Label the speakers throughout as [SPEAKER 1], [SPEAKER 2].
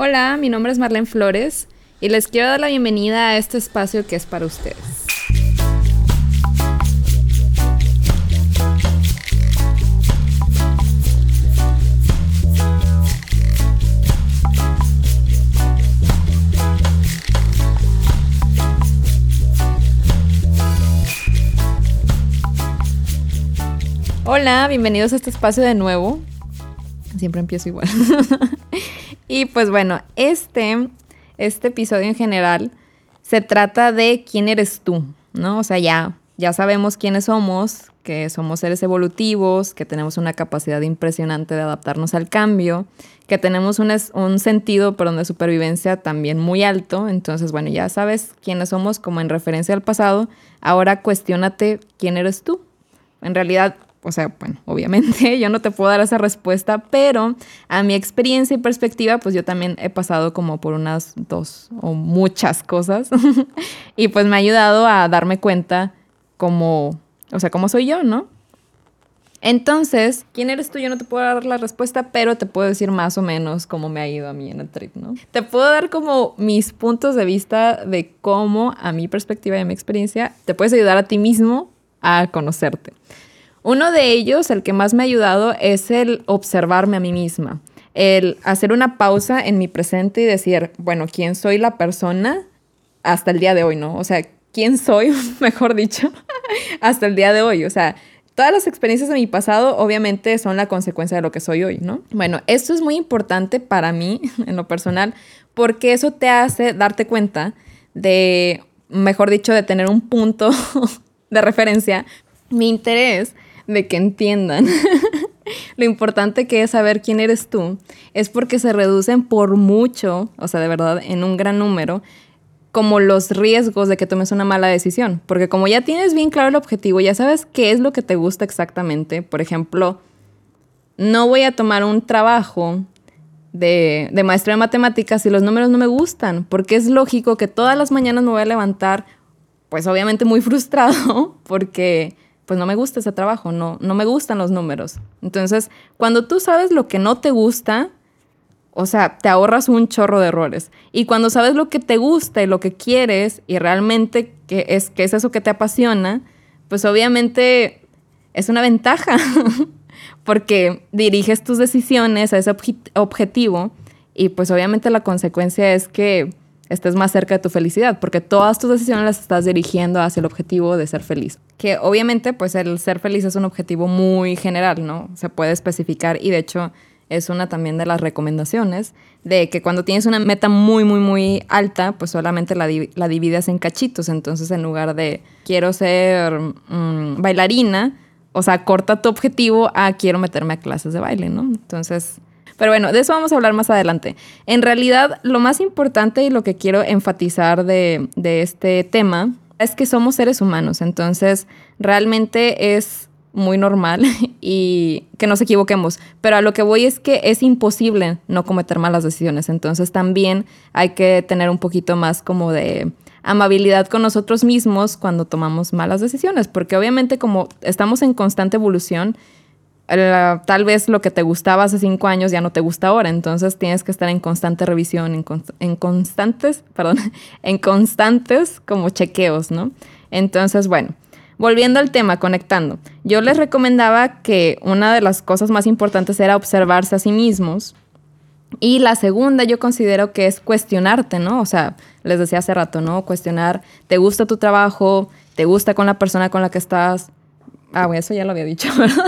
[SPEAKER 1] Hola, mi nombre es Marlene Flores y les quiero dar la bienvenida a este espacio que es para ustedes. Hola, bienvenidos a este espacio de nuevo. Siempre empiezo igual. y pues bueno, este, este episodio en general se trata de quién eres tú, ¿no? O sea, ya, ya sabemos quiénes somos, que somos seres evolutivos, que tenemos una capacidad impresionante de adaptarnos al cambio, que tenemos un, un sentido, perdón, de supervivencia también muy alto. Entonces, bueno, ya sabes quiénes somos como en referencia al pasado. Ahora cuestionate quién eres tú. En realidad, o sea, bueno, obviamente yo no te puedo dar esa respuesta, pero a mi experiencia y perspectiva, pues yo también he pasado como por unas dos o muchas cosas y pues me ha ayudado a darme cuenta como, o sea, cómo soy yo, ¿no? Entonces, ¿quién eres tú? Yo no te puedo dar la respuesta, pero te puedo decir más o menos cómo me ha ido a mí en el trip, ¿no? Te puedo dar como mis puntos de vista de cómo, a mi perspectiva y a mi experiencia, te puedes ayudar a ti mismo a conocerte. Uno de ellos, el que más me ha ayudado, es el observarme a mí misma, el hacer una pausa en mi presente y decir, bueno, ¿quién soy la persona hasta el día de hoy, no? O sea, ¿quién soy, mejor dicho, hasta el día de hoy? O sea, todas las experiencias de mi pasado obviamente son la consecuencia de lo que soy hoy, ¿no? Bueno, esto es muy importante para mí, en lo personal, porque eso te hace darte cuenta de, mejor dicho, de tener un punto de referencia. Mi interés de que entiendan lo importante que es saber quién eres tú, es porque se reducen por mucho, o sea, de verdad, en un gran número, como los riesgos de que tomes una mala decisión. Porque como ya tienes bien claro el objetivo, ya sabes qué es lo que te gusta exactamente. Por ejemplo, no voy a tomar un trabajo de, de maestría de matemáticas si los números no me gustan, porque es lógico que todas las mañanas me voy a levantar, pues obviamente muy frustrado, porque pues no me gusta ese trabajo, no, no me gustan los números. Entonces, cuando tú sabes lo que no te gusta, o sea, te ahorras un chorro de errores. Y cuando sabes lo que te gusta y lo que quieres y realmente que es, que es eso que te apasiona, pues obviamente es una ventaja, porque diriges tus decisiones a ese objetivo y pues obviamente la consecuencia es que estés más cerca de tu felicidad, porque todas tus decisiones las estás dirigiendo hacia el objetivo de ser feliz. Que obviamente, pues el ser feliz es un objetivo muy general, ¿no? Se puede especificar y de hecho es una también de las recomendaciones de que cuando tienes una meta muy, muy, muy alta, pues solamente la, la divides en cachitos. Entonces, en lugar de quiero ser mm, bailarina, o sea, corta tu objetivo a quiero meterme a clases de baile, ¿no? Entonces, pero bueno, de eso vamos a hablar más adelante. En realidad, lo más importante y lo que quiero enfatizar de, este tema es que somos seres humanos, entonces realmente es muy normal y que nos equivoquemos, pero a lo que voy es que es imposible no cometer malas decisiones, entonces también hay que tener un poquito más como de amabilidad con nosotros mismos cuando tomamos malas decisiones, porque obviamente como estamos en constante evolución, tal vez lo que te gustaba hace cinco años ya no te gusta ahora, entonces tienes que estar en constante revisión, en, constantes, perdón, en constantes como chequeos, ¿no? Entonces, bueno, volviendo al tema, conectando, yo les recomendaba que una de las cosas más importantes era observarse a sí mismos y la segunda yo considero que es cuestionarte, ¿no? O sea, les decía hace rato, ¿no? Cuestionar, ¿te gusta tu trabajo? ¿Te gusta con la persona con la que estás? Ah, bueno, eso ya lo había dicho, ¿verdad?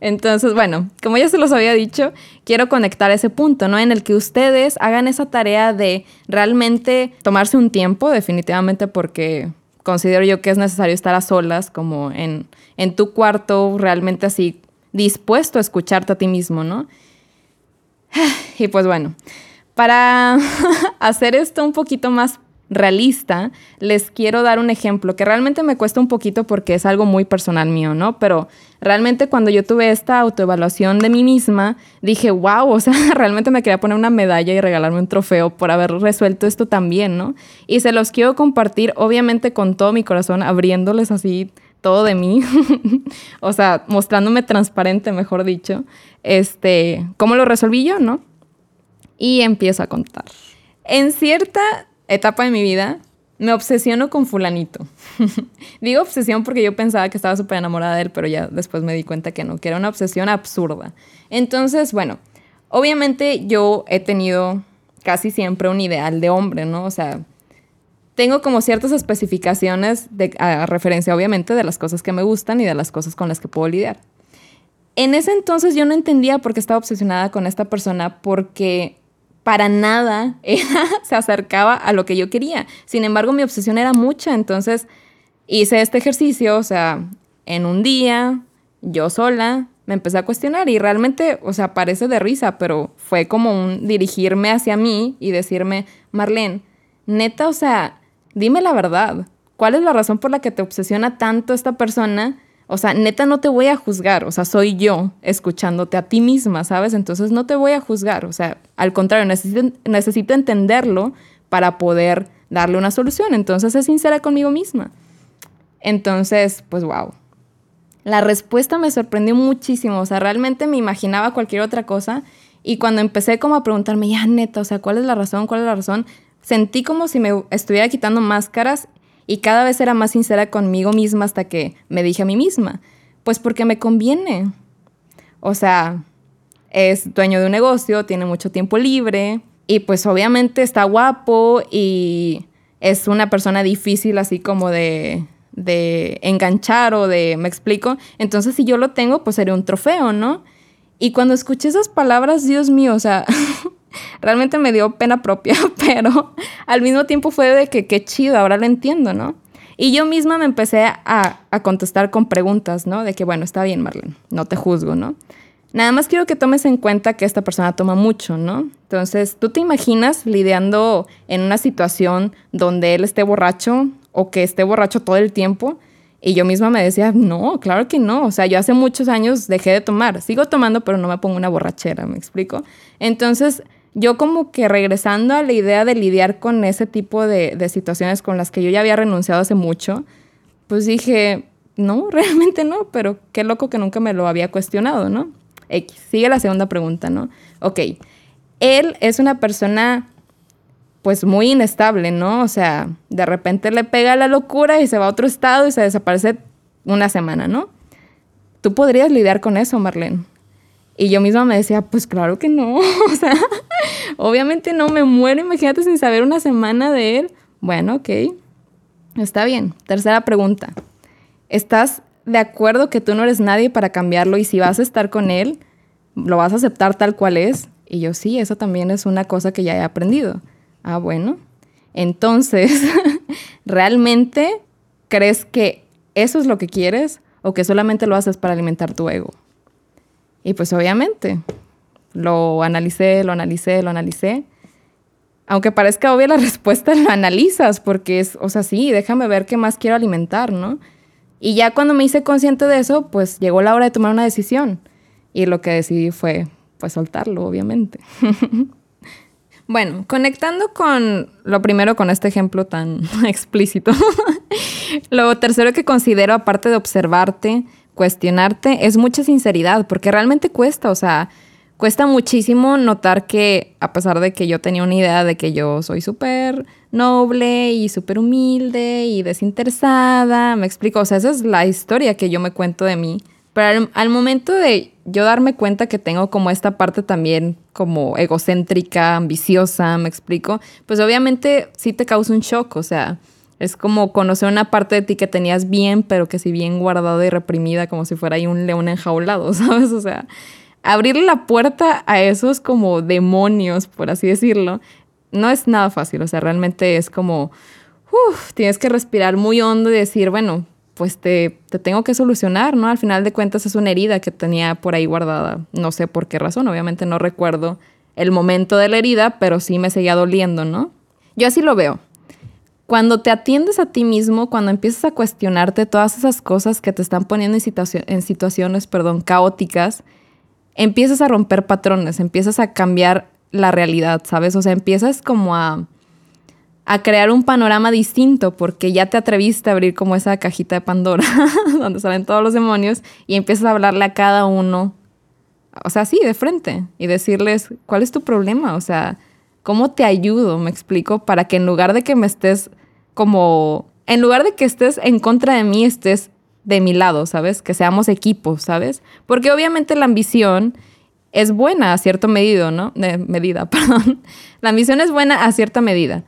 [SPEAKER 1] Entonces, bueno, como ya se los había dicho, quiero conectar ese punto, ¿no? En el que ustedes hagan esa tarea de realmente tomarse un tiempo, definitivamente porque considero yo que es necesario estar a solas, como en, en tu cuarto, realmente así dispuesto a escucharte a ti mismo, ¿no? Y pues bueno, para hacer esto un poquito más realista, les quiero dar un ejemplo que realmente me cuesta un poquito porque es algo muy personal mío, ¿no? Pero realmente cuando yo tuve esta autoevaluación de mí misma, dije, wow, o sea, realmente me quería poner una medalla y regalarme un trofeo por haber resuelto esto también, ¿no? Y se los quiero compartir, obviamente, con todo mi corazón, abriéndoles así todo de mí, o sea, mostrándome transparente, mejor dicho, este, cómo lo resolví yo, ¿no? Y empiezo a contar. En cierta etapa de mi vida, me obsesiono con fulanito. Digo obsesión porque yo pensaba que estaba súper enamorada de él, pero ya después me di cuenta que no, que era una obsesión absurda. Entonces, bueno, obviamente yo he tenido casi siempre un ideal de hombre, ¿no? O sea, tengo como ciertas especificaciones de, a referencia, obviamente, de las cosas que me gustan y de las cosas con las que puedo lidiar. En ese entonces yo no entendía por qué estaba obsesionada con esta persona porque para nada se acercaba a lo que yo quería. Sin embargo, mi obsesión era mucha, entonces hice este ejercicio, o sea, en un día, yo sola, me empecé a cuestionar y realmente, o sea, parece de risa, pero fue como un dirigirme hacia mí y decirme, Marlene, neta, o sea, dime la verdad. ¿Cuál es la razón por la que te obsesiona tanto esta persona? O sea, neta no te voy a juzgar, o sea, soy yo escuchándote a ti misma, ¿sabes? Entonces no te voy a juzgar, o sea, al contrario, necesito, necesito entenderlo para poder darle una solución. Entonces, es sincera conmigo misma. Entonces, pues wow. La respuesta me sorprendió muchísimo, o sea, realmente me imaginaba cualquier otra cosa y cuando empecé como a preguntarme, ya neta, o sea, ¿cuál es la razón? ¿Cuál es la razón? Sentí como si me estuviera quitando máscaras y cada vez era más sincera conmigo misma hasta que me dije a mí misma, pues porque me conviene. O sea, es dueño de un negocio, tiene mucho tiempo libre y pues obviamente está guapo y es una persona difícil así como de, de enganchar o de, me explico. Entonces si yo lo tengo, pues sería un trofeo, ¿no? Y cuando escuché esas palabras, Dios mío, o sea, realmente me dio pena propia, pero al mismo tiempo fue de que qué chido, ahora lo entiendo, ¿no? Y yo misma me empecé a, a contestar con preguntas, ¿no? De que, bueno, está bien, Marlene, no te juzgo, ¿no? Nada más quiero que tomes en cuenta que esta persona toma mucho, ¿no? Entonces, ¿tú te imaginas lidiando en una situación donde él esté borracho o que esté borracho todo el tiempo? Y yo misma me decía, no, claro que no. O sea, yo hace muchos años dejé de tomar. Sigo tomando, pero no me pongo una borrachera, ¿me explico? Entonces, yo como que regresando a la idea de lidiar con ese tipo de, de situaciones con las que yo ya había renunciado hace mucho, pues dije, no, realmente no, pero qué loco que nunca me lo había cuestionado, ¿no? X. Sigue la segunda pregunta, ¿no? Ok, él es una persona pues muy inestable, ¿no? O sea, de repente le pega la locura y se va a otro estado y se desaparece una semana, ¿no? Tú podrías lidiar con eso, Marlene. Y yo misma me decía, pues claro que no, o sea, obviamente no, me muero, imagínate sin saber una semana de él. Bueno, ok, está bien. Tercera pregunta, ¿estás de acuerdo que tú no eres nadie para cambiarlo y si vas a estar con él, lo vas a aceptar tal cual es? Y yo sí, eso también es una cosa que ya he aprendido. Ah, bueno. Entonces, ¿realmente crees que eso es lo que quieres o que solamente lo haces para alimentar tu ego? Y pues obviamente, lo analicé, lo analicé, lo analicé. Aunque parezca obvia la respuesta, lo analizas porque es, o sea, sí, déjame ver qué más quiero alimentar, ¿no? Y ya cuando me hice consciente de eso, pues llegó la hora de tomar una decisión. Y lo que decidí fue, pues, soltarlo, obviamente. bueno, conectando con lo primero, con este ejemplo tan explícito, lo tercero que considero, aparte de observarte, cuestionarte es mucha sinceridad, porque realmente cuesta, o sea, cuesta muchísimo notar que a pesar de que yo tenía una idea de que yo soy súper noble y súper humilde y desinteresada, me explico, o sea, esa es la historia que yo me cuento de mí, pero al, momento de yo darme cuenta que tengo como esta parte también como egocéntrica, ambiciosa, me explico, pues obviamente sí te causa un shock, o sea, es como conocer una parte de ti que tenías bien, pero que si bien guardada y reprimida, como si fuera ahí un león enjaulado, ¿sabes? O sea, abrirle la puerta a esos como demonios, por así decirlo, no es nada fácil. O sea, realmente es como, uff, tienes que respirar muy hondo y decir, bueno, pues te, te, tengo que solucionar, ¿no? Al final de cuentas es una herida que tenía por ahí guardada. No sé por qué razón, obviamente no recuerdo el momento de la herida, pero sí me seguía doliendo, ¿no? Yo así lo veo. Cuando te atiendes a ti mismo, cuando empiezas a cuestionarte todas esas cosas que te están poniendo en, en situaciones perdón, caóticas, empiezas a romper patrones, empiezas a cambiar la realidad, ¿sabes? O sea, empiezas como a, a crear un panorama distinto porque ya te atreviste a abrir como esa cajita de Pandora donde salen todos los demonios y empiezas a hablarle a cada uno o sea, sí, de frente y decirles, ¿cuál es tu problema? O sea, ¿cómo te ayudo? Me explico, para que en lugar de que me estés como, en lugar de que estés en contra de mí, estés de mi lado, ¿sabes? Que seamos equipos, ¿sabes? Porque obviamente la ambición es buena a cierto medido, ¿no? De medida, perdón. La ambición es buena a cierta medida.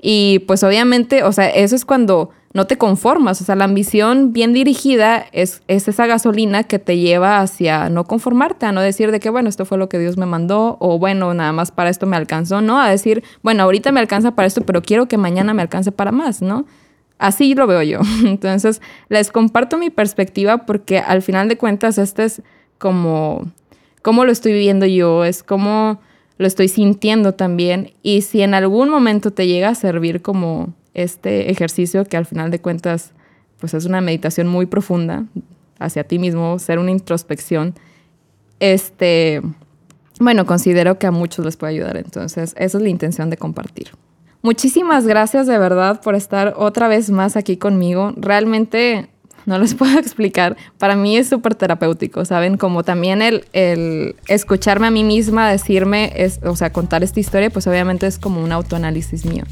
[SPEAKER 1] Y pues obviamente, o sea, eso es cuando no te conformas. O sea, la ambición bien dirigida es, es, esa gasolina que te lleva hacia no conformarte, a no decir de que, bueno, esto fue lo que Dios me mandó, o bueno, nada más para esto me alcanzó, ¿no? A decir, bueno, ahorita me alcanza para esto, pero quiero que mañana me alcance para más, ¿no? Así lo veo yo. Entonces, les comparto mi perspectiva porque al final de cuentas, este es como, lo estoy viviendo yo, es como lo estoy sintiendo también. Y si en algún momento te llega a servir como este ejercicio, que al final de cuentas, pues es una meditación muy profunda hacia ti mismo, ser una introspección, este, bueno, considero que a muchos les puede ayudar. Entonces, esa es la intención de compartir. Muchísimas gracias de verdad por estar otra vez más aquí conmigo. Realmente no les puedo explicar. Para mí es súper terapéutico, ¿saben? Como también el, el, escucharme a mí misma decirme, es, o sea, contar esta historia, pues obviamente es como un autoanálisis mío.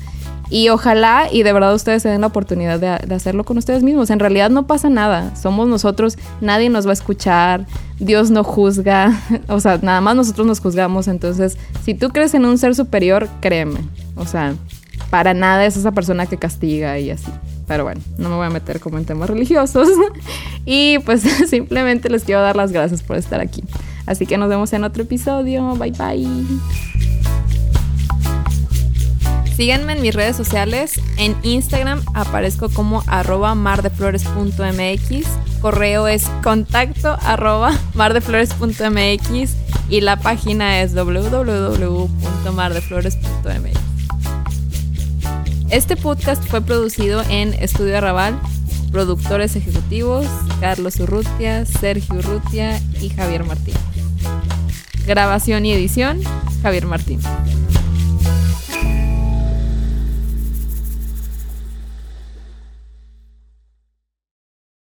[SPEAKER 1] Y ojalá y de verdad ustedes se den la oportunidad de, de, hacerlo con ustedes mismos. En realidad no pasa nada. Somos nosotros, nadie nos va a escuchar, Dios no juzga, o sea, nada más nosotros nos juzgamos. Entonces, si tú crees en un ser superior, créeme. O sea, para nada es esa persona que castiga y así. Pero bueno, no me voy a meter como en temas religiosos. y pues simplemente les quiero dar las gracias por estar aquí. Así que nos vemos en otro episodio. Bye bye. Síganme en mis redes sociales. En Instagram aparezco como arroba mardeflores.mx. Correo es contacto arroba mardeflores.mx y la página es www.mardeflores.mx. Este podcast fue producido en Estudio Arrabal, productores ejecutivos Carlos Urrutia, Sergio Urrutia y Javier Martín. Grabación y edición, Javier Martín.